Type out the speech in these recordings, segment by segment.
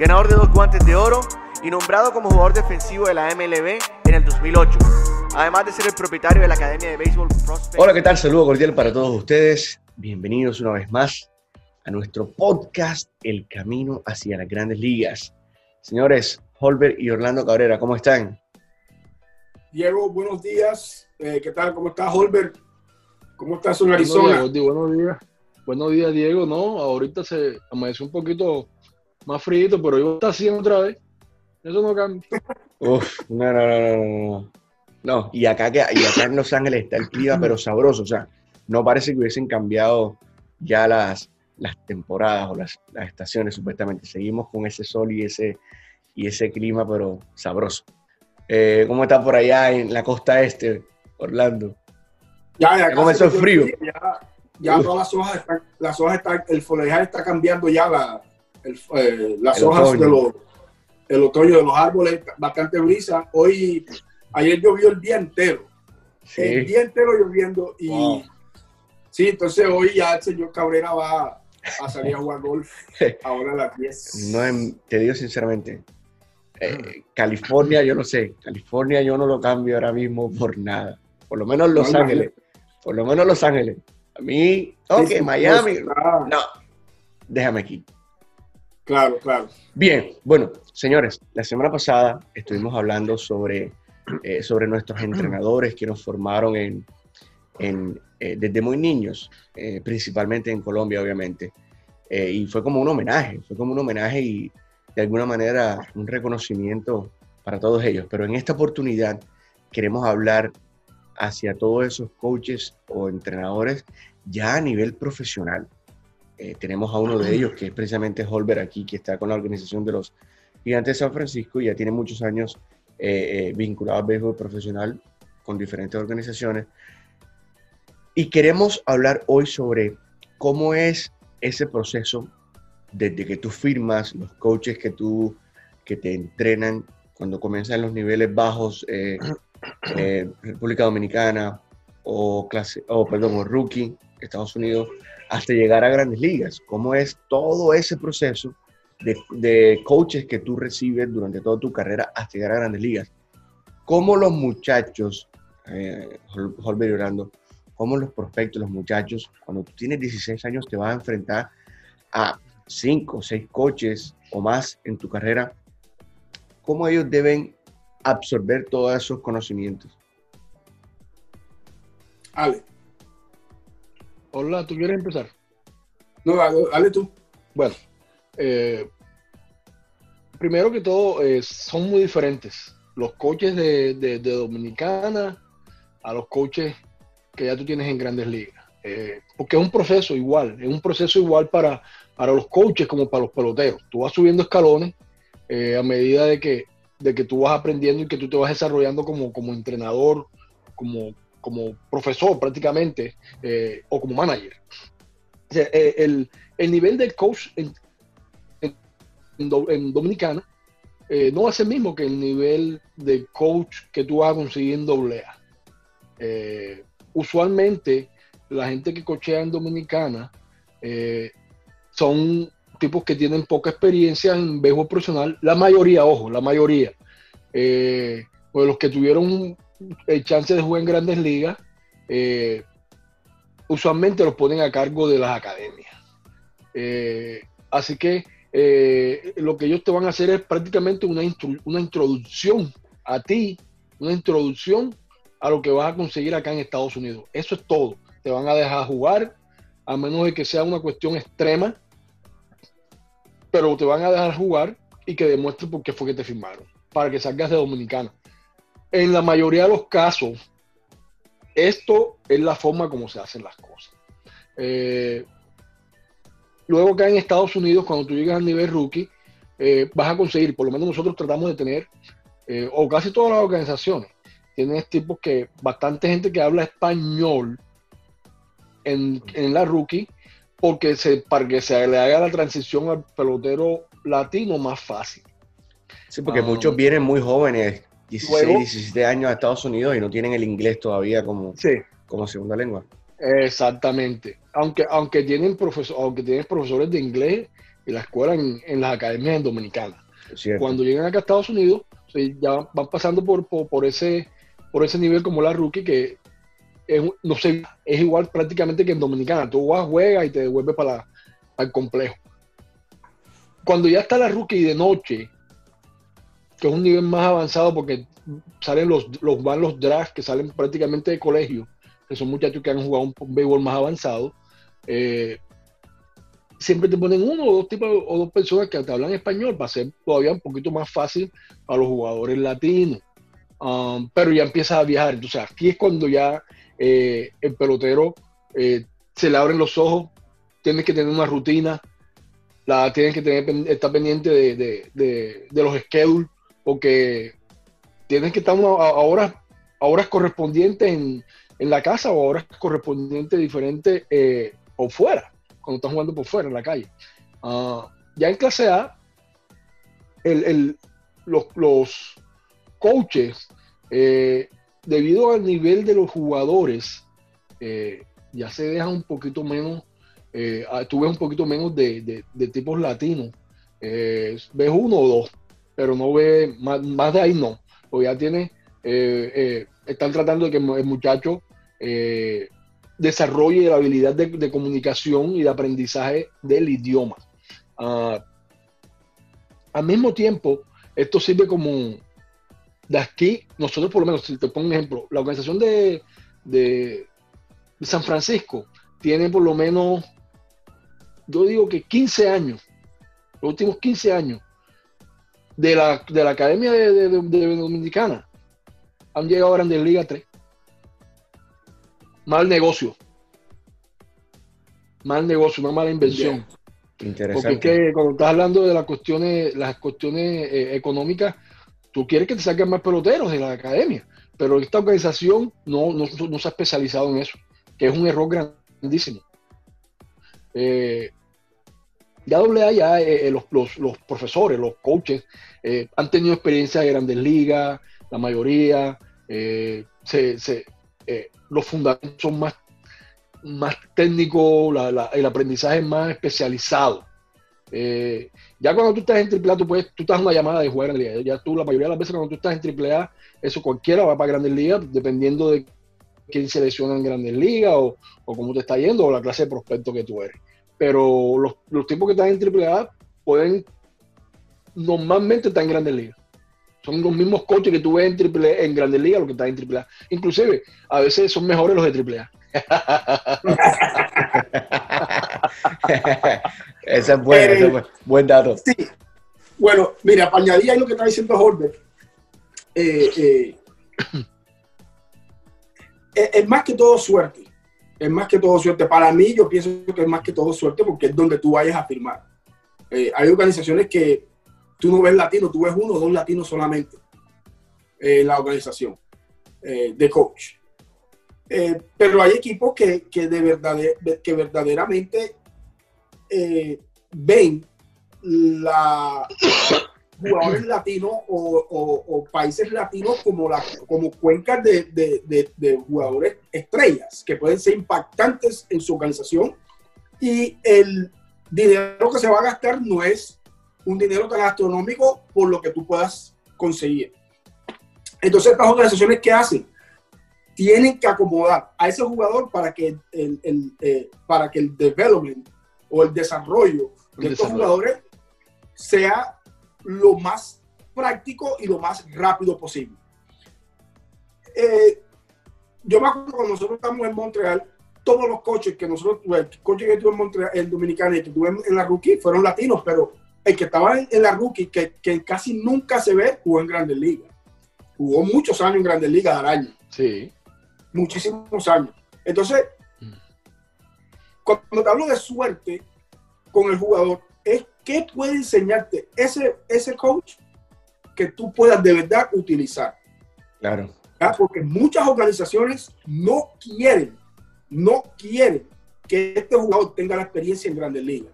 ganador de dos guantes de oro y nombrado como jugador defensivo de la MLB en el 2008. Además de ser el propietario de la Academia de Béisbol Prospect. Hola, ¿qué tal? Saludo cordial para todos ustedes. Bienvenidos una vez más a nuestro podcast El Camino hacia las Grandes Ligas. Señores, Holbert y Orlando Cabrera, ¿cómo están? Diego, buenos días. Eh, ¿Qué tal? ¿Cómo estás, Holbert? ¿Cómo estás en Arizona? Buenos días, buenos días. Buenos días, Diego. No, ahorita se amaneció un poquito más frío, pero hoy está haciendo otra vez. Eso no cambia. Uf, no, no, no, no, no. y acá, y acá en Los Ángeles está el clima, pero sabroso. O sea, no parece que hubiesen cambiado ya las, las temporadas o las, las estaciones, supuestamente. Seguimos con ese sol y ese, y ese clima, pero sabroso. Eh, ¿Cómo está por allá en la costa este, Orlando? Ya, ya. comenzó el frío. Ya, ya todas las hojas están, las hojas están, el follaje está cambiando ya la, el, eh, las El hojas otoño. de los, el otoño de los árboles, bastante brisa. Hoy, ayer llovió el día entero, el Sí. día entero lloviendo y Wow. sí, entonces hoy ya el señor Cabrera va a salir a jugar golf ahora a las 10. No, em- te digo sinceramente, eh, California, yo no sé, California yo no lo cambio ahora mismo por nada. Por lo menos Los No, Ángeles. Por lo menos Los Ángeles. A mí, ok, Sí, sí, Miami. No, déjame aquí. Claro, claro. Bien, bueno, señores, la semana pasada estuvimos hablando sobre, eh, sobre nuestros entrenadores que nos formaron en, en, eh, desde muy niños, eh, principalmente en Colombia, obviamente. Eh, y fue como un homenaje, fue como un homenaje y de alguna manera un reconocimiento para todos ellos. Pero en esta oportunidad queremos hablar hacia todos esos coaches o entrenadores ya a nivel profesional. Eh, tenemos a uno de ellos, que es precisamente Holber aquí, que está con la organización de los Gigantes de San Francisco, y ya tiene muchos años eh, eh, vinculado al béisbol profesional con diferentes organizaciones. Y queremos hablar hoy sobre cómo es ese proceso desde que tú firmas, los coaches que tú, que te entrenan, cuando comienzan los niveles bajos, eh, eh, República Dominicana o, clase, o, perdón, o rookie, Estados Unidos, hasta llegar a grandes ligas. ¿Cómo es todo ese proceso de, de coaches que tú recibes durante toda tu carrera hasta llegar a grandes ligas? ¿Cómo los muchachos, eh, Orlando, cómo los prospectos, los muchachos, cuando tú tienes 16 años te vas a enfrentar a 5 o 6 coaches o más en tu carrera? ¿Cómo ellos deben absorber todos esos conocimientos? Ale, Hola, ¿tú quieres empezar? no, dale, tú. Bueno, eh, primero que todo, eh, son muy diferentes. Los coaches de, de- de Dominicana a los coaches que ya tú tienes en grandes ligas. Eh, porque es un proceso igual, es un proceso igual para, para los coaches como para los peloteros. Tú vas subiendo escalones eh, a medida de que, de que tú vas aprendiendo y que tú te vas desarrollando como, como entrenador, como, como profesor prácticamente, eh, o como manager. Eh, el, el nivel del coach en, en- en Do- en Dominicana eh, no ser el mismo que el nivel de coach que tú vas a conseguir en AA. Eh, usualmente, la gente que cochea en Dominicana son tipos que tienen poca experiencia en béisbol profesional. La mayoría, ojo, la mayoría. Pues los que tuvieron el chance de jugar en grandes ligas, eh, usualmente los ponen a cargo de las academias. Eh, así que eh, lo que ellos te van a hacer es prácticamente una, una introducción a ti, una introducción a lo que vas a conseguir acá en Estados Unidos. Eso es todo. Te van a dejar jugar, a menos de que sea una cuestión extrema, pero te van a dejar jugar y que demuestres por qué fue que te firmaron, para que salgas de Dominicana. En la mayoría de los casos, esto es la forma como se hacen las cosas. Eh, luego acá en Estados Unidos, cuando tú llegas al nivel rookie, eh, vas a conseguir, por lo menos nosotros tratamos de tener, eh, o casi todas las organizaciones, tienen tipos que, bastante gente que habla español en, en la rookie, porque se, para que se le haga la transición al pelotero latino más fácil. Sí, porque Ah. muchos vienen muy jóvenes, 16, Luego- 17 años a Estados Unidos y no tienen el inglés todavía como, Sí, como segunda lengua. exactamente. Aunque, aunque, tienen profesor, aunque tienen profesores de inglés en la escuela, en, en las academias en Dominicana. es cierto. Cuando llegan acá a Estados Unidos, ya van pasando por, por, por ese, por ese nivel como la rookie, que es, no sé, es igual prácticamente que en Dominicana. Tú vas, juegas y te devuelves para, para el complejo. Cuando ya está la rookie de noche, que es un nivel más avanzado porque salen los, los van los drafts que salen prácticamente de colegio, que son muchachos que han jugado un, un béisbol más avanzado, eh, siempre te ponen uno o dos tipos o dos personas que te hablan español para ser todavía un poquito más fácil a los jugadores latinos. Um, pero ya empiezas a viajar. Entonces aquí es cuando ya eh, el pelotero eh, se le abren los ojos, tienes que tener una rutina, la tienes que tener, estar pendiente de- de- de los schedules, porque tienes que estar una- a, horas, horas correspondientes en, en la casa o a horas correspondientes diferentes eh, o fuera, cuando estás jugando por fuera en la calle. Ah, ya en clase A, el- el- los, los coaches, eh, debido al nivel de los jugadores, eh, ya se dejan un poquito menos, eh, ah, tú ves un poquito menos de, de- tipos latinos. Ves uno o dos, pero no ves más, más de ahí no. O ya tienes, eh, eh, están tratando de que el muchacho eh, desarrolle la habilidad de, de comunicación y de aprendizaje del idioma. Ah, al mismo tiempo, esto sirve como de aquí, nosotros por lo menos, si te pongo un ejemplo, la organización de- de San Francisco tiene por lo menos, yo digo que 15 años, los últimos 15 años, de la, de la Academia de, de- Dominicana, han llegado a Grandes Ligas 3. Mal negocio. Mal negocio, una mala inversión. Porque Interesante. es que cuando estás hablando de las cuestiones, las cuestiones eh, económicas, tú quieres que te saquen más peloteros de la academia, pero esta organización no, no, no se ha especializado en eso, que es un error grandísimo. Eh, ya doble A, ya eh, eh, los, los- profesores, los coaches, eh, han tenido experiencia de grandes ligas, la mayoría, los fundamentos son más más técnico, la- la- el aprendizaje es más especializado. Ya cuando tú estás en AAA, tú, puedes, tú estás en una llamada de jugar en Ligas. Ya tú, la mayoría de las veces cuando tú estás en AAA, eso cualquiera va para Grandes Ligas, dependiendo de quién selecciona en Grandes Ligas o, o cómo te está yendo o la clase de prospecto que tú eres. Pero los, los tipos que están en AAA pueden, normalmente están en Grandes Ligas. Son los mismos coaches que tú ves en, AAA, en Grandes Ligas, los que están en AAA. Inclusive, a veces son mejores los de AAA. ese es bueno, ese es buen- buen dato. Sí. Bueno, mira, para añadir ahí lo que está diciendo Holbert, eh, eh, es, es más que todo suerte. Es más que todo suerte. Para mí, yo pienso que es más que todo suerte porque es donde tú vayas a firmar. Eh, hay organizaciones que tú no ves latinos, tú ves uno o dos latinos solamente eh, en la organización eh, de coach. Pero hay equipos que, que, de verdad, que verdaderamente ven la jugadores latinos o, o- o países latinos como, la, como cuencas de, de- de- de jugadores estrellas que pueden ser impactantes en su organización y el dinero que se va a gastar no es un dinero tan astronómico por lo que tú puedas conseguir. Entonces estas organizaciones ¿qué hacen? Tienen que acomodar a ese jugador para que el, el, eh, para que el development o el desarrollo de El estos desarrollo. jugadores sea lo más práctico y lo más rápido posible. Eh, yo me acuerdo cuando nosotros estamos en Montreal, todos los coches que nosotros, el coche que tuve en Montreal, en Dominicana y que tuve en la rookie fueron latinos, pero el que estaba en, en la rookie, que, que casi nunca se ve, jugó en Grandes Ligas. Jugó muchos años en Grandes Ligas al año Sí. muchísimos años. Entonces, Mm. cuando te hablo de suerte con el jugador, es ¿qué puede enseñarte ese, ese coach que tú puedas de verdad utilizar? Claro. Porque muchas organizaciones no quieren, no quieren que este jugador tenga la experiencia en Grandes Ligas,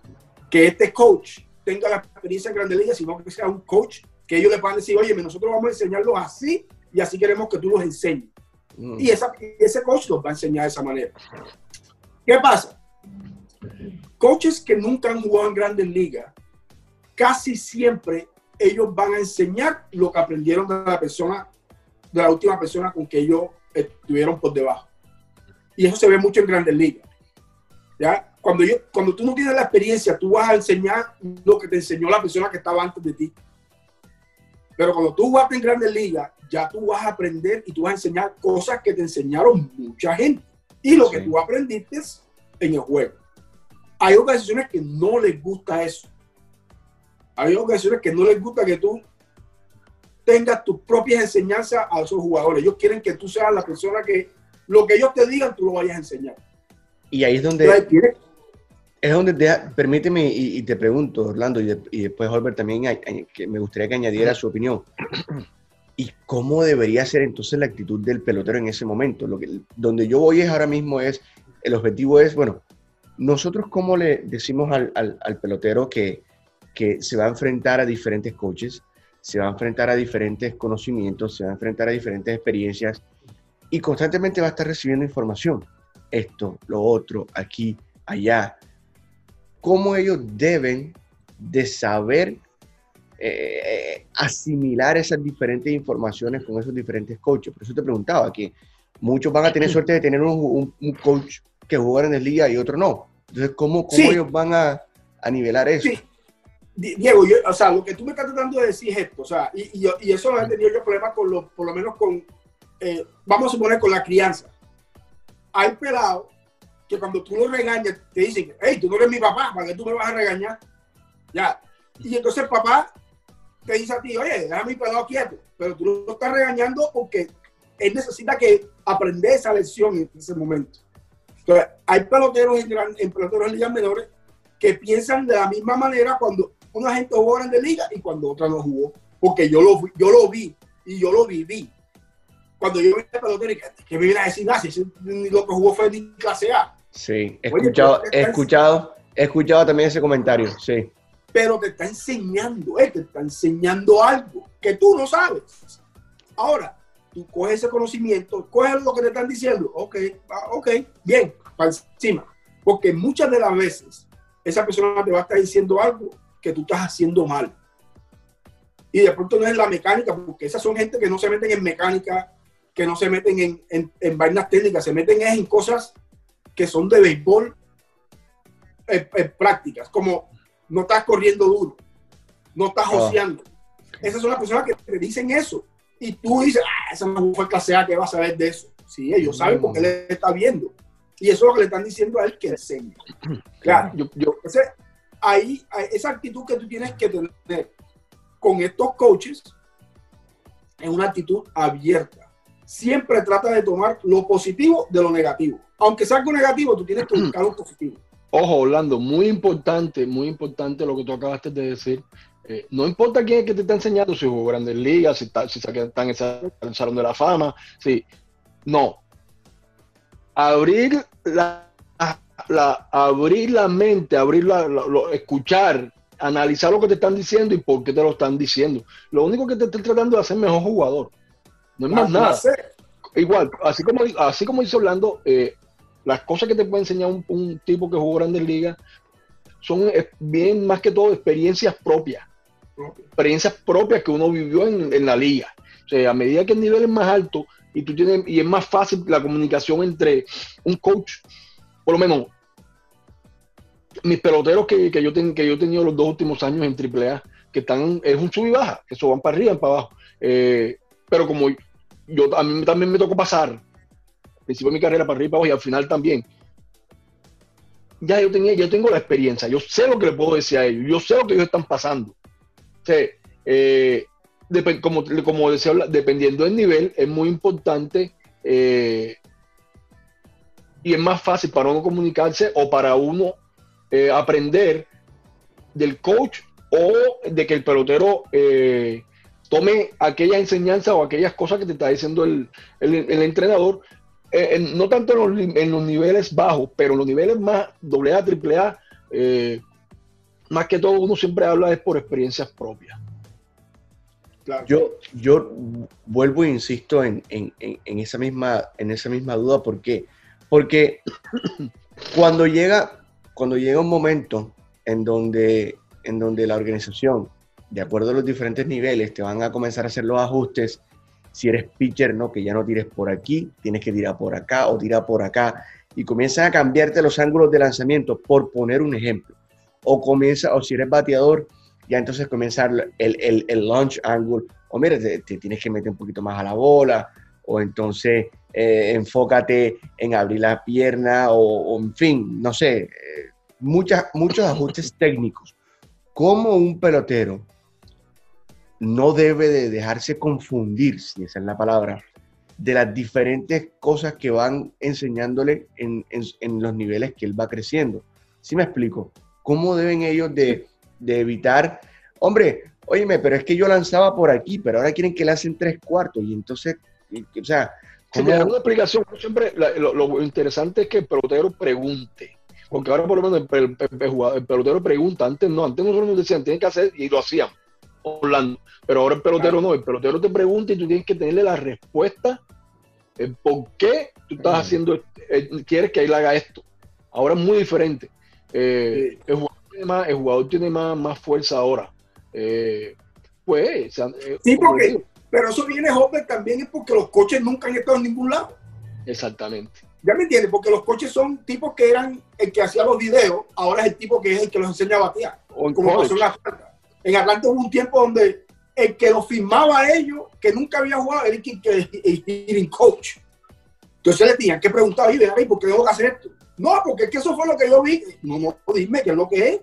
que este coach tenga la experiencia en Grandes Ligas, sino que sea un coach que ellos le puedan decir, oye, nosotros vamos a enseñarlos así y así queremos que tú los enseñes. Mm. Y esa, ese coach los va a enseñar de esa manera. ¿Qué pasa? Coaches que nunca han jugado en grandes ligas, casi siempre ellos van a enseñar lo que aprendieron de la persona, de la última persona con que ellos estuvieron por debajo. Y eso se ve mucho en grandes ligas. ¿Ya? Cuando, yo, cuando tú no tienes la experiencia, tú vas a enseñar lo que te enseñó la persona que estaba antes de ti. Pero cuando tú jugaste en grandes ligas, ya tú vas a aprender y tú vas a enseñar cosas que te enseñaron mucha gente. Y lo que tú aprendiste en el juego. Hay organizaciones que no les gusta eso. Hay organizaciones que no les gusta que tú tengas tus propias enseñanzas a esos jugadores. Ellos quieren que tú seas la persona que lo que ellos te digan, tú lo vayas a enseñar. Y ahí es donde... Es donde, permíteme y, te pregunto, Orlando, y, después Albert también, que me gustaría que añadiera su opinión. ¿Y cómo debería ser entonces la actitud del pelotero en ese momento? Lo que, donde yo voy es ahora mismo es, el objetivo es, bueno, nosotros cómo le decimos al, al, pelotero que, que se va a enfrentar a diferentes coaches, se va a enfrentar a diferentes conocimientos, se va a enfrentar a diferentes experiencias y constantemente va a estar recibiendo información. Esto, lo otro, aquí, allá. ¿Cómo ellos deben de saber eh, asimilar esas diferentes informaciones con esos diferentes coaches. Por eso te preguntaba que muchos van a tener suerte de tener un, coach que juega en el liga y otro no. Entonces, ¿cómo, cómo ellos van a, a nivelar eso? Sí. Diego, yo, o sea, lo que tú me estás tratando de decir es esto, o sea, y, y, y eso lo he tenido yo problemas con lo, por lo menos con, eh, vamos a suponer con la crianza. Hay pelados que cuando tú los regañas te dicen, hey, tú no eres mi papá, ¿para qué tú me vas a regañar? Ya. Y entonces papá te dice a ti, oye, déjame mi pelado quieto, pero tú lo estás regañando porque él necesita que aprenda esa lección en ese momento. Entonces, hay peloteros en, en peloteros en ligas menores que piensan de la misma manera cuando una gente jugó en de liga y cuando otra no jugó, porque yo lo, yo lo vi y yo lo viví. Cuando yo vi a pelotero que, me viene a decir, ah, si lo que jugó fue de clase A. Sí, he escuchado, he escuchado, he escuchado también ese comentario, sí pero te está enseñando, él te está enseñando algo que tú no sabes. Ahora, tú coges ese conocimiento, coges lo que te están diciendo, ok, ah, ok, bien, para encima. Porque muchas de las veces esa persona te va a estar diciendo algo que tú estás haciendo mal. Y de pronto no es la mecánica, porque esas son gente que no se meten en mecánica, que no se meten en, en, en vainas técnicas, se meten en cosas que son de béisbol en, en prácticas, como no estás corriendo duro, no estás oh. joseando. Esas son las personas que te dicen eso. Y tú dices, ah, esa no fue clase A que va a saber de eso. Sí, ellos saben porque él está viendo. Y eso es lo que le están diciendo a él que enseña. Claro, yo, yo ahí, esa actitud que tú tienes que tener con estos coaches es una actitud abierta. Siempre trata de tomar lo positivo de lo negativo. Aunque sea algo negativo, tú tienes que buscar lo positivo. Ojo, Orlando, muy importante, muy importante lo que tú acabaste de decir. Eh, no importa quién es que te está enseñando, si jugó Grandes Ligas, si está, si está en el Salón de la Fama, sí. No. Abrir la, la abrir la mente, abrir la, escuchar, analizar lo que te están diciendo y por qué te lo están diciendo. Lo único que te están tratando de hacer mejor jugador. No es más nada. Igual, así como, así como dice Orlando, eh, las cosas que te puede enseñar un, tipo que jugó Grandes Ligas son bien más que todo experiencias propias. Experiencias propias que uno vivió en, la liga. O sea, a medida que el nivel es más alto y tú tienes y es más fácil la comunicación entre un coach, por lo menos mis peloteros que, yo, que yo he tenido los dos últimos años en AAA, que están, es un sub y baja, que eso van para arriba y para abajo. Eh, pero como yo a mí también me tocó pasar principio de mi carrera para arriba y al final también. Ya yo tenía, yo tengo la experiencia, yo sé lo que le puedo decir a ellos, yo sé lo que ellos están pasando. Eh, como, decía, dependiendo del nivel, es muy importante eh, y es más fácil para uno comunicarse o para uno eh, aprender del coach o de que el pelotero tome aquella enseñanza o aquellas cosas que te está diciendo el, entrenador, no tanto en los, niveles bajos, pero en los niveles más AA, AAA, eh, más que todo uno siempre habla es por experiencias propias. Yo, yo vuelvo e insisto en, esa misma, en esa misma duda, ¿por qué? Porque cuando llega, cuando llega un momento en donde, en donde la organización de acuerdo a los diferentes niveles, te van a comenzar a hacer los ajustes. Si eres pitcher, no, que ya no tires por aquí, tienes que tirar por acá o tirar por acá. Y comienzan a cambiarte los ángulos de lanzamiento, por poner un ejemplo. O comienza, o si eres bateador, ya entonces comienza el, el, el launch angle. O mira, te, tienes que meter un poquito más a la bola. O entonces eh, enfócate en abrir la pierna. O, en fin, no sé, eh, muchas, muchos ajustes técnicos. Como un pelotero no debe de dejarse confundir, si esa es la palabra, de las diferentes cosas que van enseñándole en, los niveles que él va creciendo. ¿Sí me explico? ¿Cómo deben ellos de, evitar, hombre, óyeme, pero es que yo lanzaba por aquí, pero ahora quieren que le hacen tres cuartos y entonces, o sea... ¿cómo? una explicación, siempre, lo, interesante es que el pelotero pregunte, porque ahora por lo menos el, pelotero pregunta, antes no, antes nosotros nos decían, tienen que hacer, y lo hacíamos Orlando. Pero ahora el pelotero no, el pelotero te pregunta y tú tienes que tenerle la respuesta por qué tú estás haciendo, eh, quieres que él haga esto. Ahora es muy diferente. Eh, el jugador tiene, más, más, fuerza ahora. Eh, pues, sí, porque, pero eso viene joven también es porque los coches nunca han estado en ningún lado. Exactamente. ¿Ya me entiendes? Porque los coches son tipos que eran el que hacía los videos, ahora es el tipo que es el que los enseña a batear. O como pasó en en Atlanta hubo un tiempo donde el que lo firmaba a ellos, que nunca había jugado, era el, el, coach. Entonces le tenían que preguntar, ¿y por qué tengo que hacer esto? No, porque es que eso fue lo que yo vi. No, no, dime qué es lo que es.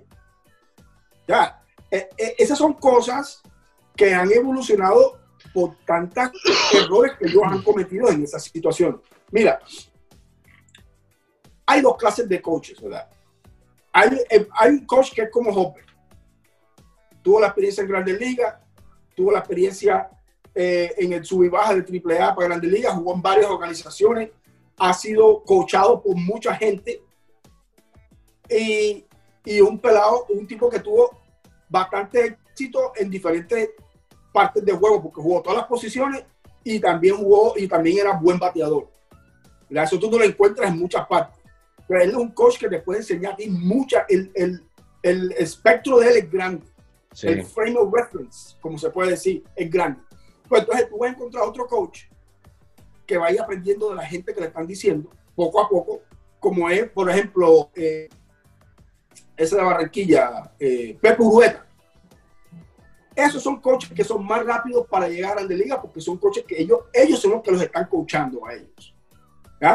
Ya, e, e, esas son cosas que han evolucionado por tantos errores que ellos han cometido en esa situación. Mira, hay dos clases de coaches, ¿verdad? Hay, hay un coach que es como Hopper tuvo la experiencia en Grandes Ligas, tuvo la experiencia eh, en el sub y baja de AAA para Grandes Ligas, jugó en varias organizaciones, ha sido coachado por mucha gente y, y un pelado, un tipo que tuvo bastante éxito en diferentes partes del juego, porque jugó todas las posiciones y también jugó y también era buen bateador. Eso tú no lo encuentras en muchas partes. Pero él es un coach que te puede enseñar a ti mucha, el, el, el espectro de él es grande. El frame of reference, como se puede decir, es grande. Pues entonces tú vas a encontrar otro coach que vaya aprendiendo de la gente que le están diciendo, poco a poco, como es, por ejemplo, eh, ese de Barranquilla, eh, Pepe Urueta. Esos son coaches que son más rápidos para llegar a la liga porque son coaches que ellos, ellos son los que los están coachando a ellos.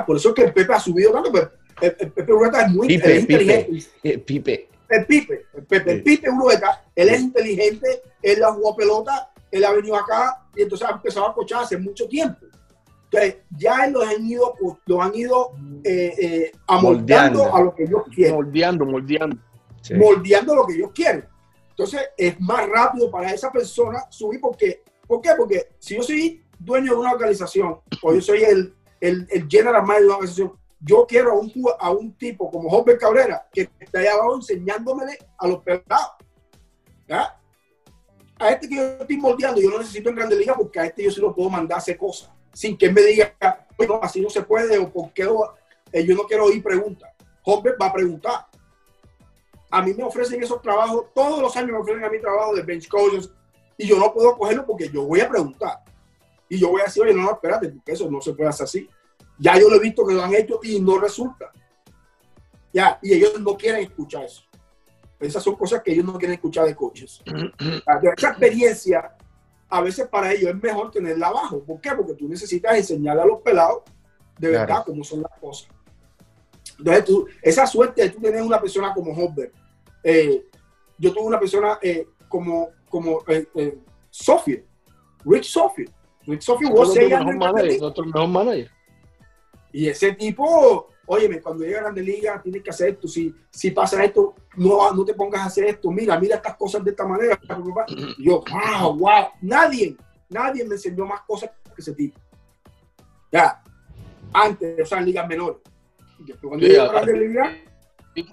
Por eso es que el Pepe ha subido tanto, pero el, Pepe Urueta es muy inteligente. Eh, Pipe, el Pipe, el Pepe, el Pipe Urueta, él es inteligente, él ha jugado pelota, él ha venido acá y entonces ha empezado a cochar hace mucho tiempo. Entonces, ya los han ido, los han ido eh, eh, amoldando a lo que ellos quieren. Moldeando, moldeando. Moldeando lo que ellos quieren. Entonces, es más rápido para esa persona subir porque, ¿por qué? Porque si yo soy dueño de una organización o yo soy el, el, el general manager de una organización, yo quiero a un, a un tipo como Jorge Cabrera que está ahí abajo enseñándome a los pelados. A este que yo estoy moldeando, yo no necesito en Grande Liga porque a este yo sí lo puedo mandar a hacer cosas sin que él me diga, bueno, así no se puede o por qué eh, yo no quiero oír preguntas. Jorge va a preguntar. A mí me ofrecen esos trabajos, todos los años me ofrecen a mí trabajo de bench coaches y yo no puedo cogerlo porque yo voy a preguntar. Y yo voy a decir, oye, no, no, espérate, porque eso no se puede hacer así. Ya yo lo he visto que lo han hecho y no resulta. Ya, y ellos no quieren escuchar eso. Esas son cosas que ellos no quieren escuchar de coaches. Esa experiencia, a veces para ellos es mejor tenerla abajo. ¿Por qué? Porque tú necesitas enseñarle a los pelados de verdad cómo son las cosas. Entonces, tú, esa suerte de tú tener una persona como Hobber. Eh, yo tuve una persona eh, como, como eh, Sophie, Rich Sophie. Rich Sophie was nuestro mejor manager. Y ese tipo óyeme, cuando llega a Grande Liga tienes que hacer esto, si, si pasa esto, no, no te pongas a hacer esto, mira, mira estas cosas de esta manera. Y yo, wow, wow, nadie, nadie me enseñó más cosas que ese tipo. Ya, antes, o sea, en ligas menores. Después cuando Sí, llegué a Grande Liga,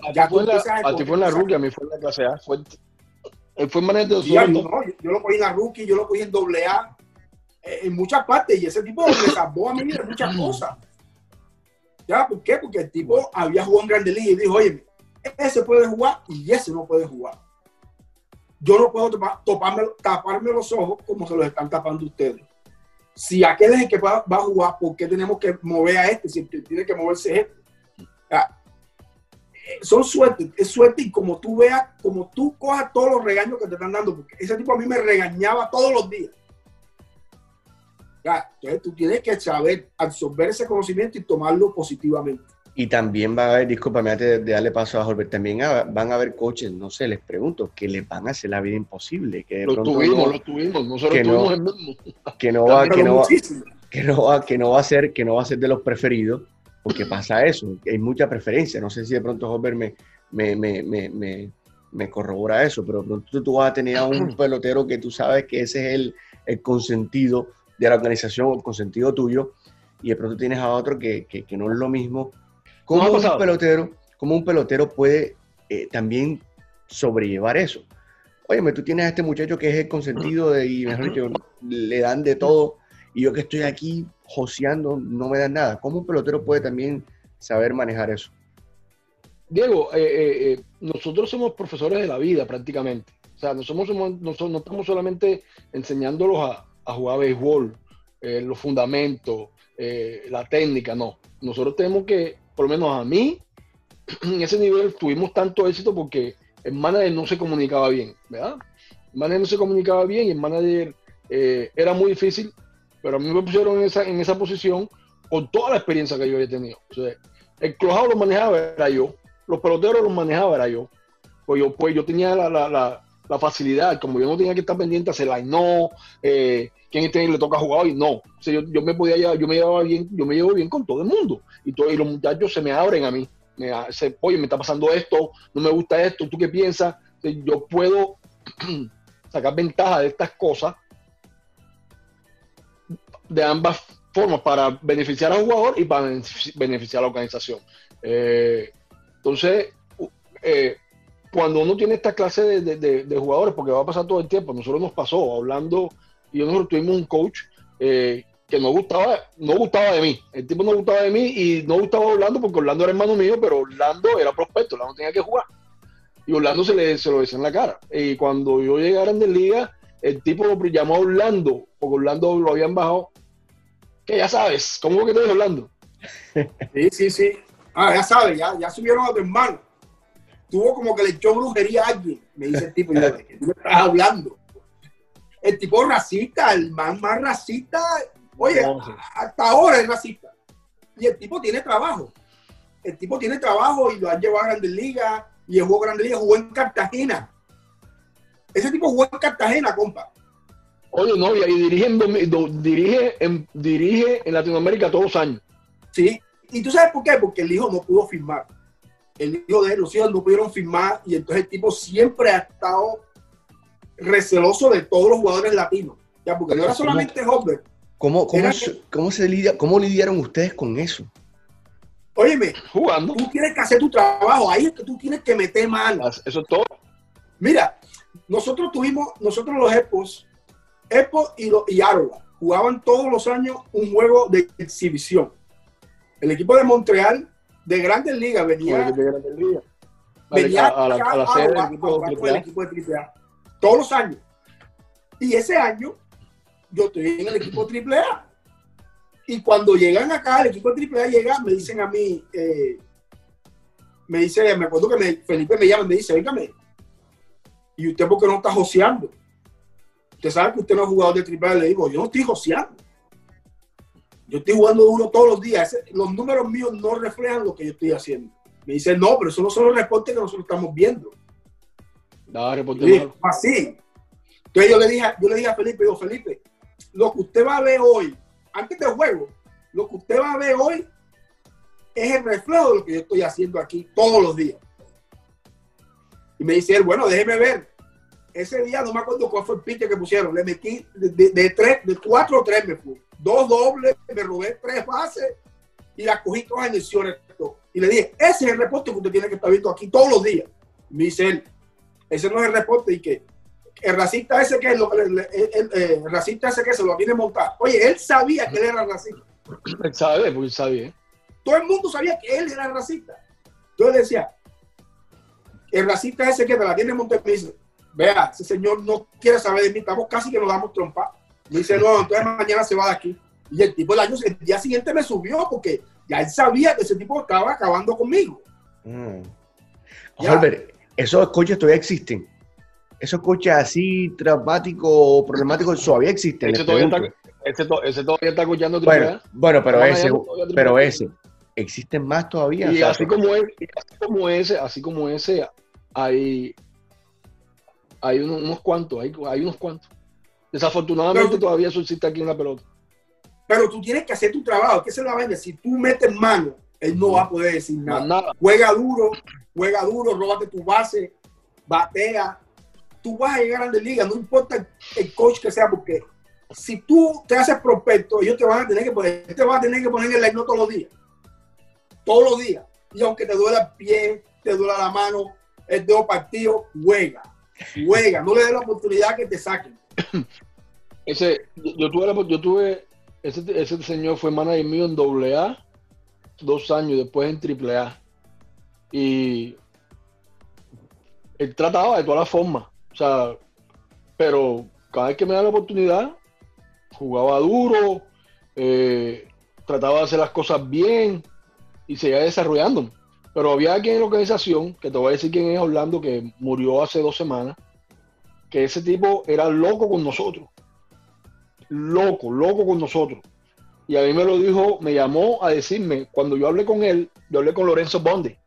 A Ya fue en la, a ti fue en la rookie, a mí fue en la clase A. Fue, fue en manejo de no, yo, yo lo cogí en la rookie, yo lo cogí en doble A, eh, en muchas partes, y ese tipo me salvó a mí de muchas cosas. ¿Ya? ¿Por qué? Porque el tipo había jugado en Grande Liga y dijo, oye, ese puede jugar y ese no puede jugar. Yo no puedo taparme los ojos como se los están tapando ustedes. Si aquel es el que va, a jugar, ¿por qué tenemos que mover a este? Si tiene que moverse es este. Eh, Son suerte, es suerte y como tú veas, como tú cojas todos los regaños que te están dando, porque ese tipo a mí me regañaba todos los días. Ya, entonces tú tienes que saber absorber ese conocimiento y tomarlo positivamente. Y también va a haber, discúlpame antes de- darle paso a Jorge, también van a haber coaches, no sé, les pregunto, que les van a hacer la vida imposible, que de Lo pronto tuvimos, no, lo tuvimos. Nosotros que no. tuvimos el mismo. que no va, que no va, muchísimo. que no va, que no va a ser, que no va a ser de los preferidos, porque pasa eso, hay mucha preferencia. No sé si de pronto Jorge me, me, me, me, me, me corrobora eso, pero de pronto tú vas a tener a un pelotero que tú sabes que ese es el, el consentido de la organización, el consentido tuyo, y de pronto tienes a otro que, que, que no es lo mismo. ¿Cómo un pelotero, cómo un pelotero puede eh, también sobrellevar eso? Óyeme, tú tienes a este muchacho que es el consentido de, y mejor dicho, le dan de todo, y yo que estoy aquí joseando, no me dan nada. ¿Cómo un pelotero puede también saber manejar eso? Diego, eh, eh, eh, nosotros somos profesores de la vida prácticamente. O sea, no, somos, no, no estamos solamente enseñándolos a, a jugar béisbol, eh, los fundamentos, eh, la técnica, no. Nosotros tenemos que, por lo menos a mí, en ese nivel tuvimos tanto éxito porque el manager no se comunicaba bien, ¿verdad? El manager no se comunicaba bien y el manager eh, era muy difícil, pero a mí me pusieron en esa, en esa posición con toda la experiencia que yo había tenido. O el clojado lo manejaba era yo, los peloteros los manejaba era yo. Pues yo, pues yo tenía la, la, la, la facilidad, como yo no tenía que estar pendiente a hacer no, eh, quién este le toca jugar hoy, no. O sea, yo, yo me podía llevar, yo me llevaba bien, yo me llevo bien con todo el mundo. Y, todo, y los muchachos se me abren a mí. Me, se, Oye, me está pasando esto, no me gusta esto, ¿tú qué piensas? Sea, yo puedo sacar ventaja de estas cosas de ambas formas para beneficiar al jugador y para beneficiar a la organización. Eh, entonces, eh, cuando uno tiene esta clase de, de, de, jugadores, porque va a pasar todo el tiempo, nosotros nos pasó hablando, y nosotros tuvimos un coach eh, que no gustaba, no gustaba de mí, el tipo no gustaba de mí y no gustaba Orlando porque Orlando era hermano mío, pero Orlando era prospecto, Orlando tenía que jugar. Y Orlando se, le, se lo decía en la cara. Y cuando yo llegué a Grandes Ligas, el tipo llamó a Orlando, porque Orlando lo habían bajado. Que ya sabes, ¿cómo que te Orlando? Sí, sí, sí. Ah, ya sabes, ya, ya subieron a tu hermano. Tuvo como que le echó brujería a alguien, me dice el tipo. Y yo, ¿de qué tú me estás hablando? El tipo racista, el man más racista. Oye, no, sí. hasta ahora es racista. Y el tipo tiene trabajo. El tipo tiene trabajo y lo ha llevado a Grandes Ligas. Y jugó Grandes Ligas, jugó en Cartagena. Ese tipo jugó en Cartagena, compa. Oye, no, y dirige en, dirige, en, dirige en Latinoamérica todos los años. Sí, y tú sabes por qué, porque el hijo no pudo firmar. El hijo de él, los hijos no pudieron firmar y entonces el tipo siempre ha estado receloso de todos los jugadores latinos. Ya, porque no era solamente Hopper. ¿Cómo, cómo, que, ¿cómo, se lidia, ¿Cómo lidiaron ustedes con eso? Óyeme, jugando. Tú tienes que hacer tu trabajo, ahí es que tú tienes que meter mano. Eso es todo. Mira, nosotros tuvimos, nosotros los Epos, Epos y, los, y Arola, jugaban todos los años un juego de exhibición. El equipo de Montreal de Grandes Ligas venía, de Grandes Ligas. venía a, la, a la sede del equipo, de el equipo de AAA. Todos los años. Y ese año yo estoy en el equipo AAA. Y cuando llegan acá, el equipo de AAA llega, me dicen a mí, eh, me dice, me acuerdo que me, Felipe me llama y me dice, oígame, ¿y usted por qué no está joseando? Usted sabe que usted no es jugador de AAA. Le digo, yo no estoy joseando. Yo estoy jugando duro todos los días. Los números míos no reflejan lo que yo estoy haciendo. Me dice, no, pero eso no son los reportes que nosotros estamos viendo. No, reporte así. Entonces yo le dije, yo le dije a Felipe, digo, Felipe, lo que usted va a ver hoy, antes del juego, lo que usted va a ver hoy es el reflejo de lo que yo estoy haciendo aquí todos los días. Y me dice él, bueno, déjeme ver. Ese día no me acuerdo cuál fue el pitch que pusieron. Le metí de, de, tres, de cuatro o tres me fui. Dos dobles, me robé tres bases y las cogí todas en el Y le dije, ese es el reporte que usted tiene que estar viendo aquí todos los días. Me dice él, ese no es el reporte y que el racista ese que es lo el, el, racista ese que se lo viene a montar. Oye, él sabía que él era racista. Él sabe, porque sabía. Todo el mundo sabía que él era racista. Entonces decía, el racista ese que te la tiene montar me dice, vea, ese señor no quiere saber de mí, estamos casi que nos damos trompa. Me dice, no, entonces mañana se va de aquí. Y el tipo el, año, el día siguiente me subió porque ya él sabía que ese tipo estaba acabando conmigo. Mm. Albert, esos coches todavía existen. Esos coches así traumáticos o problemáticos todavía existen. Ese todavía, está, ese, ese todavía está escuchando bueno, bueno, pero ese, pero ese, existen más todavía. Y así, como es, así como ese, así como ese, hay, hay unos, cuantos, hay, hay, unos cuantos. Desafortunadamente todavía eso existe aquí en la pelota. Pero tú tienes que hacer tu trabajo, que se la vaina. Si tú metes mano, él no va a poder decir nada. Juega duro, juega duro, róbate tu base, batea. Tú vas a llegar a la liga, no importa el coach que sea, porque si tú te haces prospecto, ellos te van a tener que poner, te van a tener que poner en el line todos los días. Todos los días. Y aunque te duela el pie, te duela la mano, el dedo partido, juega. Juega. No le des la oportunidad que te saquen. Ese, yo tuve, yo tuve ese, ese señor fue manager mío en doble A dos años, después en triple A. Y él trataba de todas las formas. O sea, pero cada vez que me da la oportunidad, jugaba duro, eh, trataba de hacer las cosas bien y seguía desarrollando. Pero había alguien en la organización, que te voy a decir quién es Orlando, que murió hace dos semanas, que ese tipo era loco con nosotros. Loco, loco con nosotros. Y a mí me lo dijo, me llamó a decirme, cuando yo hablé con él, yo hablé con Lorenzo Bonde.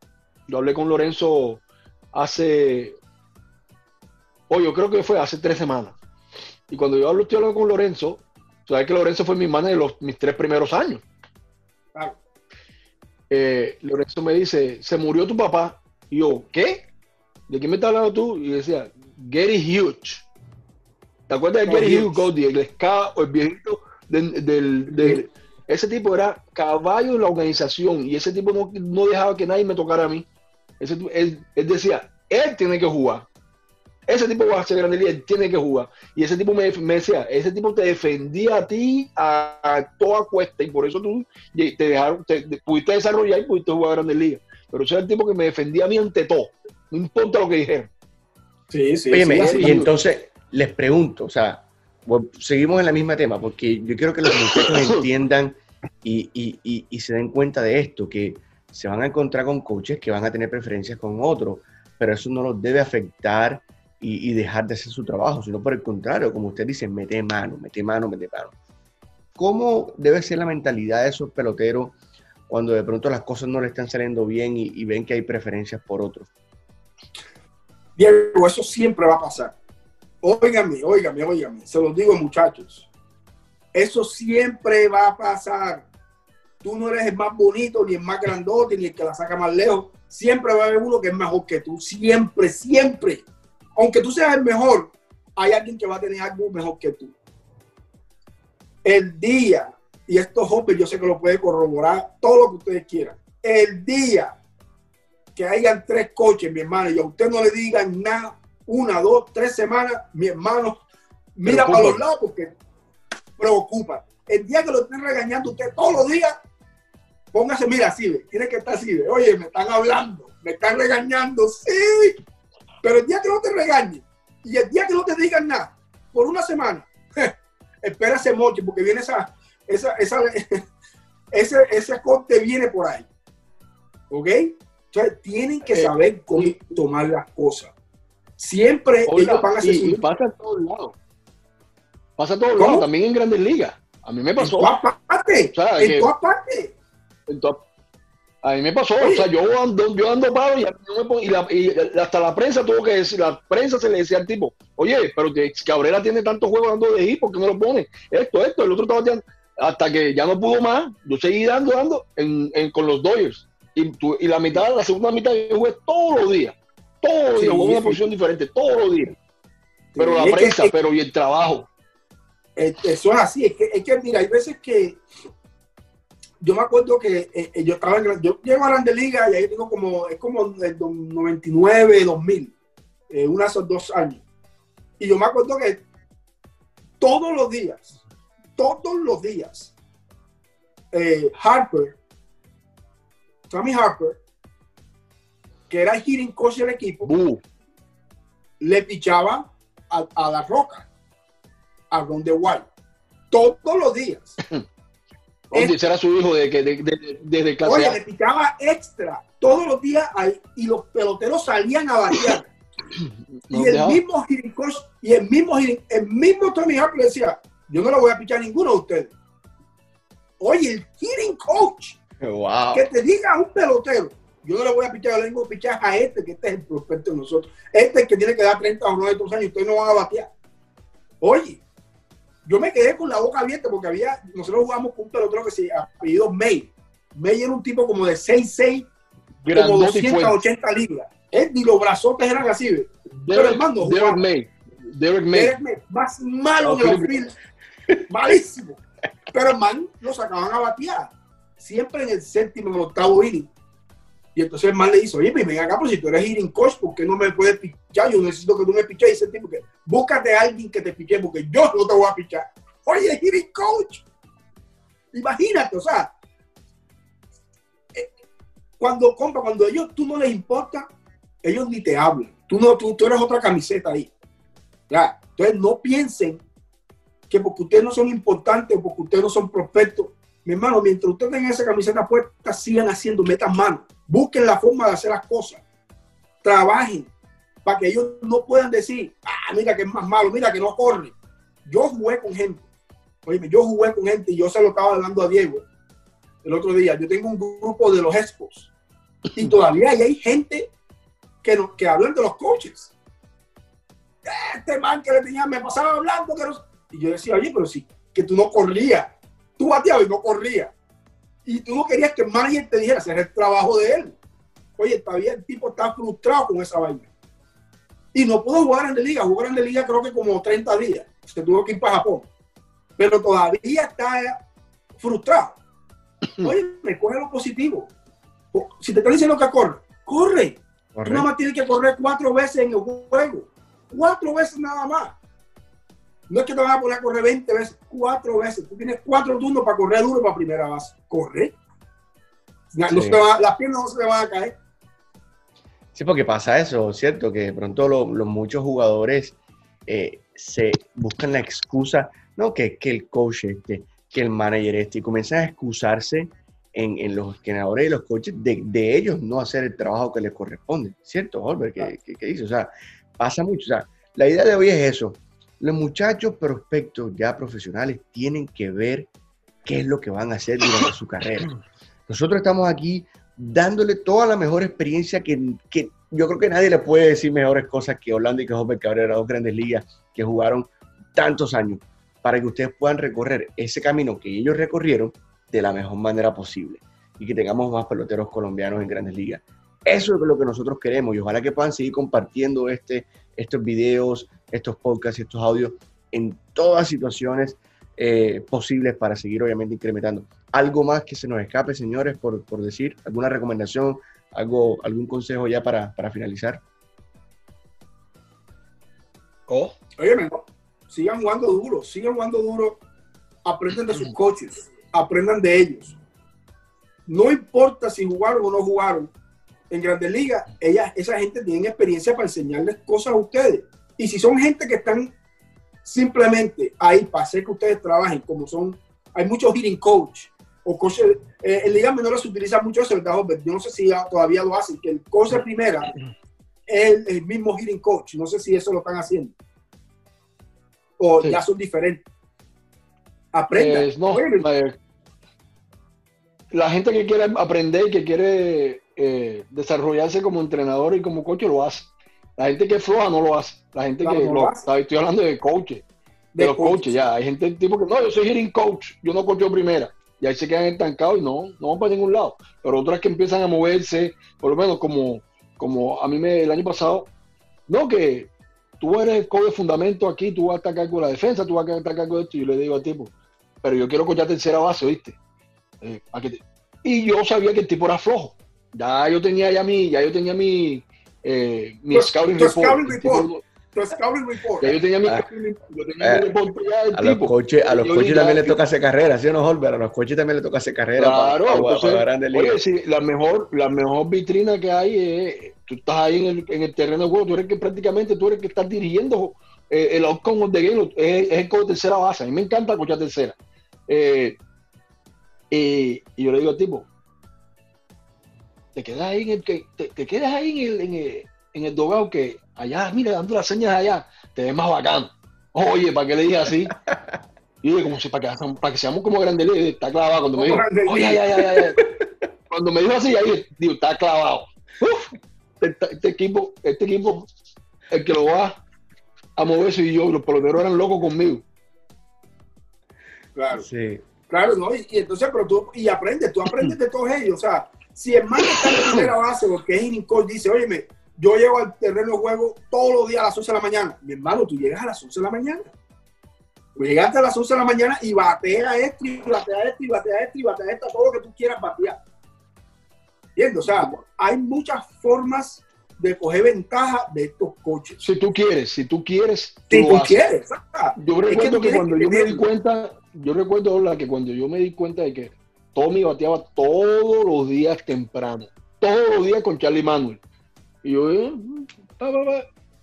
Yo hablé con Lorenzo hace, o yo creo que fue hace tres semanas. Y cuando yo hablo, estoy hablando con Lorenzo, sabes que Lorenzo fue mi manager de los, mis tres primeros años. Eh, Lorenzo me dice, se murió tu papá. Y yo, ¿qué? ¿De quién me estás hablando tú? Y decía, Gary Huge. ¿Te acuerdas de Gary Hughes Goldie, el ska o el viejito del, ese tipo era caballo en la organización y ese tipo no, dejaba que nadie me tocara a mí. Ese, él, decía, él tiene que jugar. Ese tipo va a ser grande él tiene que jugar. Y ese tipo me, decía, ese tipo te defendía a ti a, toda cuesta y por eso tú te dejaron, te, pudiste desarrollar y pudiste jugar a Grandes Ligas. Pero ese era el tipo que me defendía a mí ante todo. No importa lo que dijeran. Sí, sí. y entonces les pregunto, o sea, seguimos en la misma tema, porque yo quiero que los muchachos entiendan y, se den cuenta de esto, que se van a encontrar con coaches que van a tener preferencias con otros, pero eso no los debe afectar y, dejar de hacer su trabajo, sino por el contrario, como usted dice, mete mano, mete mano, mete mano. ¿Cómo debe ser la mentalidad de esos peloteros cuando de pronto las cosas no le están saliendo bien y ven que hay preferencias por otros? Diego, eso siempre va a pasar Óigame, óigame, óigame, se los digo muchachos, eso siempre va a pasar. Tú no eres el más bonito, ni el más grandote, ni el que la saca más lejos. Siempre va a haber uno que es mejor que tú. Siempre, siempre. Aunque tú seas el mejor, hay alguien que va a tener algo mejor que tú. El día, y esto Hopper yo sé que lo puede corroborar todo lo que ustedes quieran. El día que hayan tres coches, mi hermano, y a usted no le digan nada, una, dos, tres semanas, mi hermano mira para los lados porque preocupa. El día que lo estén regañando usted todos los días, póngase, mira, así, tiene que estar así, oye, me están hablando, me están regañando, sí, pero el día que no te regañen y el día que no te digan nada, por una semana, espera ese moche, porque viene esa, esa, esa, ese, ese corte viene por ahí, ¿ok? Entonces, tienen que eh, saber cómo tomar las cosas. Siempre ellos van a y, pasa en todos lados. Pasa en todos lados, también en grandes ligas. A mí me pasó. En todas partes. en todas partes. a mí me pasó, o sea, yo ando, yo ando paro y, y, hasta la prensa tuvo que decir, la prensa se le decía al tipo, oye, pero que Cabrera tiene tantos juegos dando de ahí, ¿por qué no lo pone? Esto, esto, el otro estaba hasta que ya no pudo más, yo seguí dando, dando en, en- con los Dodgers. Y, tu- y la mitad, la segunda mitad, yo jugué todos los días. Todos los días, jugué una posición diferente, todos los días. Pero la que- prensa, pero y el trabajo. Eso es así, es que, es que mira, hay veces que yo me acuerdo que eh, eh, yo estaba en, yo llego a Grande Liga y ahí tengo como, es como el do- 99, 2000, eh, de esos dos años. Y yo me acuerdo que todos los días, todos los días, eh, Harper, Tommy Harper, que era el hitting coach del equipo, le pichaba a, a la roca, a Ron de todos los días. Oye, ese era su hijo de, de- de- desde clase Oye, A. le pichaba extra todos los días y los peloteros salían a batear. No y el dejaba. mismo hitting coach, y el mismo, el mismo Tommy Harper decía, yo no le voy a pichar a ninguno de ustedes. Oye, el hitting coach Wow. que te diga un pelotero, yo no le voy a pichar, yo le vengo a pichar a este, que este es el prospecto de nosotros. Este es el que tiene que dar 30 o 9 años, ustedes no van a batear. Oye, yo me quedé con la boca abierta porque había, nosotros jugamos con un pelotero que se apellido May. May era un tipo como de 6'6, como Grandote y fuerte. 280 libras. Él ni los brazotes eran así. ¿ve? Pero, Derek, hermano, Derek. May. Derek May. Derek May, más malo que los. Phillies. Malísimo. Pero el man lo sacaban a batear. Siempre en el séptimo, en octavo inning. Y entonces el man le dice, oye, pues ven acá, pues si tú eres hitting coach, ¿por qué no me puedes pichar? Yo necesito que tú me piches. Y dice el tipo que búscate a alguien que te piche porque yo no te voy a pichar. Oye, hitting coach. Imagínate, o sea, eh, cuando compra, cuando ellos tú no les importa, ellos ni te hablan. Tú no, tú, tú eres otra camiseta ahí. Entonces no piensen que porque ustedes no son importantes o porque ustedes no son prospectos, mi hermano, mientras ustedes tengan esa camiseta puesta, sigan haciendo, metan mano, busquen la forma de hacer las cosas, trabajen para que ellos no puedan decir, ah, mira que es más malo, mira que no corre. Yo jugué con gente, oye, yo jugué con gente y yo se lo estaba hablando a Diego el otro día. Yo tengo un grupo de los expos y todavía hay gente que, no- que hablan de los coaches. Este man que le tenía, me pasaba hablando que no- y yo decía, oye, pero sí, que tú no corrías. Tú bateabas y no corrías. Y tú no querías que el manager te dijera hacer el trabajo de él. Oye, todavía el tipo está frustrado con esa vaina. Y no pudo jugar en la liga. Jugar en la liga creo que como 30 días. Se tuvo que ir para Japón. Pero todavía está frustrado. Oye, me coge lo positivo. Si te están diciendo que corre, corre. Tú nada más tienes que correr cuatro veces en el juego. Cuatro veces nada más. No es que te van a poner a correr 20 veces, cuatro veces. Tú tienes cuatro turnos para correr duro para primera base. Corre. No Sí. se te va- las piernas no se te van a caer. Sí, porque pasa eso, ¿cierto? Que de pronto lo- los muchos jugadores eh, se buscan la excusa, no, que, que el coach este, que el manager este, y comienzan a excusarse en, en los entrenadores y los coaches de, de ellos no hacer el trabajo que les corresponde, ¿cierto, Holbert? ¿Qué, qué- qué dice? O sea, pasa mucho. O sea, la idea de hoy es eso. Los muchachos prospectos ya profesionales tienen que ver qué es lo que van a hacer durante su carrera. Nosotros estamos aquí dándole toda la mejor experiencia que, que yo creo que nadie le puede decir mejores cosas que Orlando y que Hopper Cabrera, dos grandes ligas que jugaron tantos años, para que ustedes puedan recorrer ese camino que ellos recorrieron de la mejor manera posible y que tengamos más peloteros colombianos en grandes ligas. Eso es lo que nosotros queremos y ojalá que puedan seguir compartiendo este, estos videos, estos podcasts y estos audios en todas situaciones eh, posibles para seguir obviamente incrementando. ¿Algo más que se nos escape, señores, por, por decir? ¿Alguna recomendación? Algo, ¿Algún consejo ya para, para finalizar? Oh, Oye, no, sigan jugando duro, sigan jugando duro, aprendan de sus coaches, aprendan de ellos. No importa si jugaron o no jugaron. En Grandes Ligas, ella, esa gente tiene experiencia para enseñarles cosas a ustedes. Y si son gente que están simplemente ahí para hacer que ustedes trabajen, como son, hay muchos hitting coach o coaches, eh, en ligas menores se utiliza mucho eso, ¿verdad, Robert? Yo no sé si todavía lo hacen, que el coach de primera es el, mismo hitting coach. No sé si eso lo están haciendo. O Sí. ya son diferentes. Aprendan. eh, no, la gente que quiere aprender y que quiere eh, desarrollarse como entrenador y como coach lo hace. La gente que es floja no lo hace. La gente Claro, que no lo, hace. estoy hablando de coaches. de, los coaches. ya. Hay gente tipo que no, yo soy hitting coach, yo no cocho primera. Y ahí se quedan estancados y no, no van para ningún lado. Pero otras que empiezan a moverse, por lo menos como, como a mí me, el año pasado, no que tú eres el coach de fundamento aquí, tú vas a estar a cargo de la defensa, tú vas a estar a cargo de esto. Y yo le digo al tipo, pero yo quiero cochar tercera base, ¿viste? Eh, y yo sabía que el tipo era flojo. Ya yo tenía ya mi, ya yo tenía mi, eh, mi scouting report. Ya yo tenía mi, ah, yo tenía mi report ya del a. Los coches, a los coches también le toca hacer carrera, ¿sí o no, Holber? A los coches también le toca hacer carrera claro, para, entonces, para, para Oye, la mejor, la mejor vitrina que hay es, tú estás ahí en el, en el terreno de juego, tú eres que prácticamente tú eres que estás dirigiendo eh, el outcome of the game, es, es el coach de tercera base. A mí me encanta cochar tercera. Eh, y yo le digo al tipo, te quedas ahí en el, te, te quedas ahí en el, en el, en el dogado que allá, mira, dando las señas allá, te ves más bacano. Oye, ¿para qué le dije así? Y yo como si para que, para que seamos como grandes está clavado. Cuando me dijo, oye, ay, ay, ay, Cuando me dijo así, ahí, digo, está clavado. Uf, este, este, equipo, este equipo, el que lo va a mover soy yo, los peloteros eran locos conmigo. Claro. Sí. Claro, ¿no? Y, entonces, pero tú, y aprendes, tú aprendes de todos ellos. O sea, si el man está en la primera base, porque es Inincol, dice, óyeme, yo llego al terreno de juego todos los días a las 11 de la mañana. Mi hermano, tú llegas a las 11 de la mañana. Pues llegaste a las 11 de la mañana y batea esto, y batea esto, y batea esto, y batea esto, todo lo que tú quieras batear. ¿Entiendes? O sea, hay muchas formas de coger ventaja de estos coches. Si tú quieres, si tú quieres. Si tú quieres. Yo recuerdo que, cuando yo me di cuenta, yo recuerdo que cuando yo me di cuenta de que Tommy bateaba todos los días temprano, todos los días con Charlie Manuel. Y yo, eh,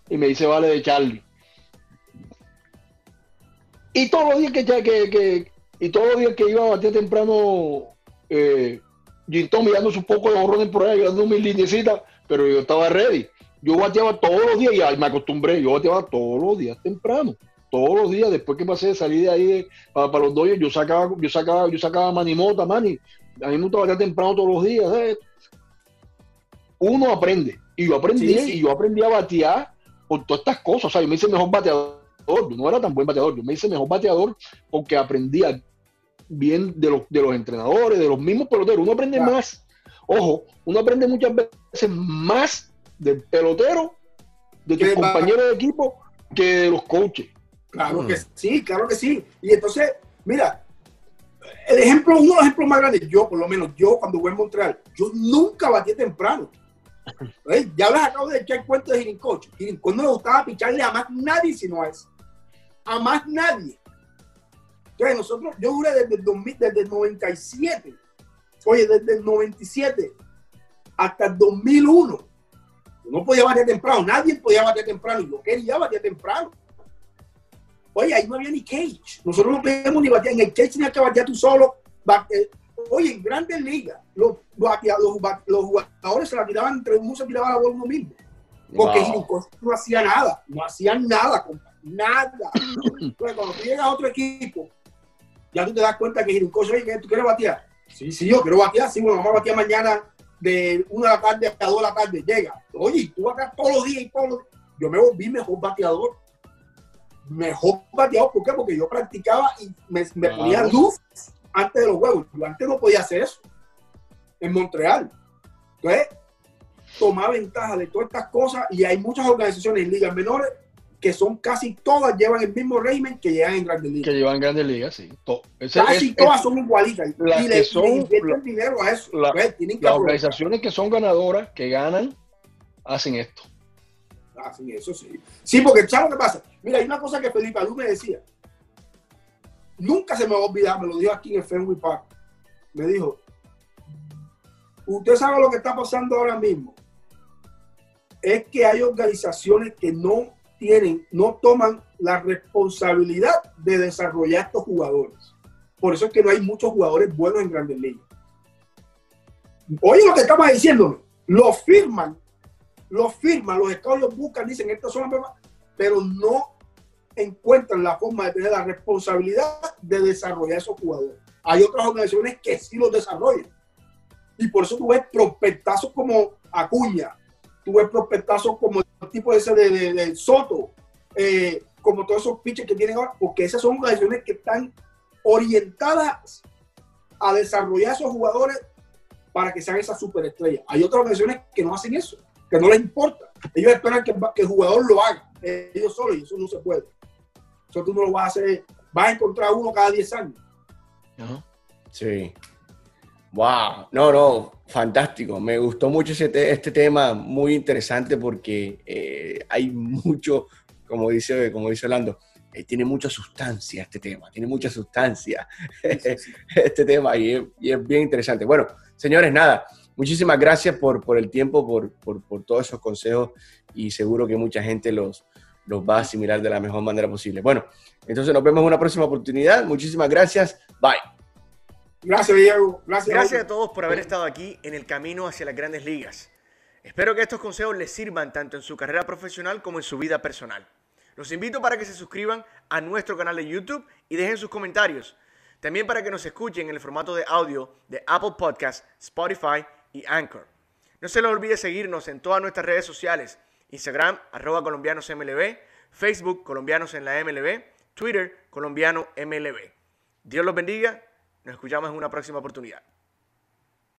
y me dice, vale, de Charlie. Y todos los días que, que, y todos los días que iba a batear temprano, eh, Tommy dando su poco de borrones por ahí, dando mis linecitas, pero yo estaba ready. Yo bateaba todos los días y me acostumbré, yo bateaba todos los días temprano. Todos los días, después que pasé de salir de ahí para, los doyos, yo sacaba, yo sacaba, yo sacaba manimota, mani. A mí me gusta batear temprano todos los días. Uno aprende. Y yo aprendí, y yo aprendí a batear por todas estas cosas. O sea, yo me hice mejor bateador. Yo no era tan buen bateador. Yo me hice mejor bateador porque aprendía bien de los, de los entrenadores, de los mismos peloteros. Uno aprende más. Ojo, uno aprende muchas veces más del pelotero, de tus compañeros de equipo, que de los coaches. Claro mm. que sí, claro que sí. Y entonces, mira, el ejemplo, uno de los ejemplos más grandes, yo por lo menos, yo cuando voy a Montreal, yo nunca batí temprano. Ya les acabo de echar cuento de Girincocho. Girincocho no le gustaba picharle a más nadie sino a eso. A más nadie. Entonces nosotros, yo duré desde el, 2000, desde el 97, oye, desde el 97 hasta el 2001. no podía bater temprano, nadie podía bater temprano y yo quería bater temprano. Oye, ahí no había ni cage. Nosotros no podíamos ni batear. En el cage tenías que batear tú solo. Eh, oye, en grandes ligas, los, los, jugadores se la tiraban entre uno, se tiraba la bola uno mismo. Porque no hacía nada. No hacía nada, Nada. Entonces, cuando tú llegas a otro equipo, ya tú te das cuenta que Girincoso, oye, ¿tú quieres batear? Sí, sí, yo quiero batear. Sí, bueno, vamos a batear mañana de una de la tarde a dos de la tarde. Llega. Oye, tú bateas todos los días y todos los días. Yo me volví mejor bateador mejor bateador. ¿Por qué? Porque yo practicaba y me, ponía luz antes de los juegos. Yo antes no podía hacer eso en Montreal. Entonces, tomaba ventaja de todas estas cosas y hay muchas organizaciones en ligas menores que son casi todas llevan el mismo régimen que llevan en grandes ligas. Que llevan grandes ligas, sí. casi todas son igualitas. y le, son, dinero a eso. Las organizaciones que son ganadoras, que ganan, hacen esto. Hacen eso, sí. Sí, porque ¿sabes lo que pasa? Mira, hay una cosa que Felipe Alú me decía. Nunca se me va a olvidar, me lo dijo aquí en el Fenway Park. Me dijo, usted sabe lo que está pasando ahora mismo. Es que hay organizaciones que no tienen, no toman la responsabilidad de desarrollar estos jugadores. Por eso es que no hay muchos jugadores buenos en Grandes Ligas. Oye lo que estaba diciendo, lo firman, lo firman, los estados buscan, dicen, estas son pero no encuentran la forma de tener la responsabilidad de desarrollar esos jugadores. Hay otras organizaciones que sí los desarrollan. Y por eso tú ves prospectazos como Acuña, tú ves prospectazos como el tipo ese de, Soto, eh, como todos esos pitchers que tienen ahora, porque esas son organizaciones que están orientadas a desarrollar esos jugadores para que sean esas superestrellas. Hay otras organizaciones que no hacen eso, que no les importa. Ellos esperan que, que el jugador lo haga, ellos solos, y eso no se puede. Eso tú no lo vas a hacer, vas a encontrar uno cada 10 años. Sí. Wow, no, no, fantástico. Me gustó mucho ese este tema, muy interesante porque eh, hay mucho, como dice, como dice Orlando, eh, tiene mucha sustancia este tema, tiene mucha sustancia este tema y es, bien interesante. Bueno, señores, nada, muchísimas gracias por, por el tiempo, por, por, por, todos esos consejos y seguro que mucha gente los, los va a asimilar de la mejor manera posible. Bueno, entonces nos vemos en una próxima oportunidad. Muchísimas gracias. Bye. Gracias, Diego. Gracias, Gracias a todos por haber estado aquí en el camino hacia las grandes ligas. Espero que estos consejos les sirvan tanto en su carrera profesional como en su vida personal. Los invito para que se suscriban a nuestro canal de YouTube y dejen sus comentarios. También para que nos escuchen en el formato de audio de Apple Podcasts, Spotify y Anchor. No se les olvide seguirnos en todas nuestras redes sociales. Instagram, arroba colombianosmlb, Facebook, colombianos en la MLB, Twitter, colombiano MLB. Dios los bendiga nos escuchamos en una próxima oportunidad.